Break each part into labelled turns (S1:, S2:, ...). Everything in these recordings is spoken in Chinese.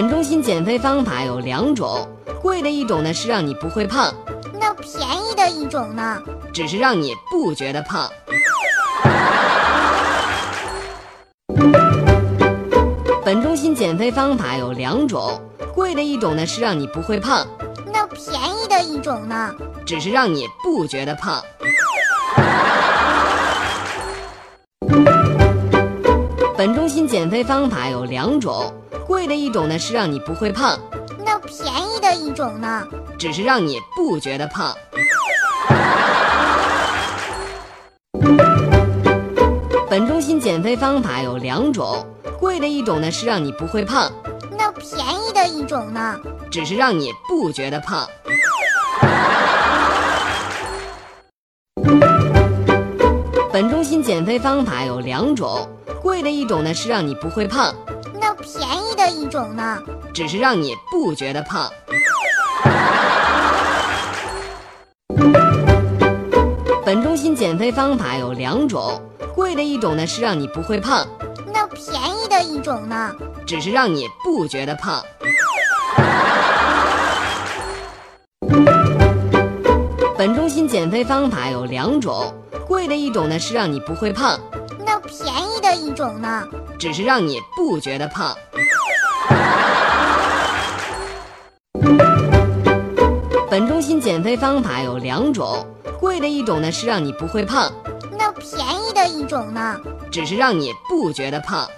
S1: 本中心减肥方法有两种，贵的一种呢是让你不会胖，
S2: 那便宜的一种呢？
S1: 只是让你不觉得胖。本中心减肥方法有两种，贵的一种呢是让你不会胖，
S2: 那便宜的一种呢？
S1: 只是让你不觉得胖。本中心减肥方法有两种，贵的一种呢是让你不会胖，
S2: 那便宜的一种呢？
S1: 只是让你不觉得胖。本中心减肥方法有两种，贵的一种呢是让你不会胖，
S2: 那便宜的一种呢？
S1: 只是让你不觉得胖。本中心减肥方法有两种，贵的一种呢是让你不会胖，
S2: 的一种呢？
S1: 只是让你不觉得胖。本中心减肥方法有两种，贵的一种呢是让你不会胖，
S2: 那便宜的一种呢？
S1: 只是让你不觉得胖。本中心减肥方法有两种，贵的一种呢是让你不会胖，
S2: 那便宜的一种呢？
S1: 只是让你不觉得胖。本中心减肥方法有两种，贵的一种呢是让你不会胖，
S2: 那便宜的一种呢？
S1: 只是让你不觉得胖。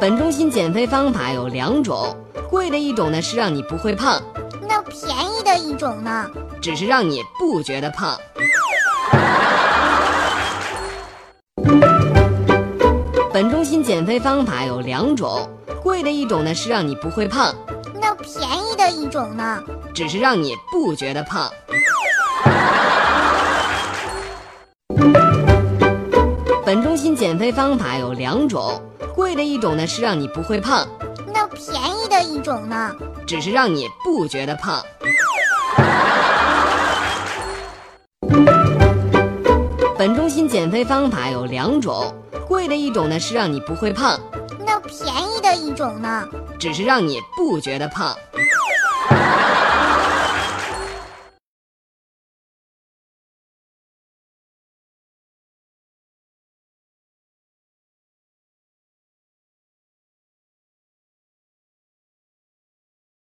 S1: 本中心减肥方法有两种，贵的一种呢是让你不会胖，
S2: 那便宜的一种呢？
S1: 只是让你不觉得胖。本中心减肥方法有两种，贵的一种呢是让你不会胖，
S2: 那便宜的一种呢？
S1: 只是让你不觉得胖。本中心减肥方法有两种，贵的一种呢是让你不会胖，
S2: 那便宜的一种呢？
S1: 只是让你不觉得胖。本中心减肥方法有两种，贵的一种呢是让你不会胖，
S2: 那便宜一种呢？
S1: 只是让你不觉得胖。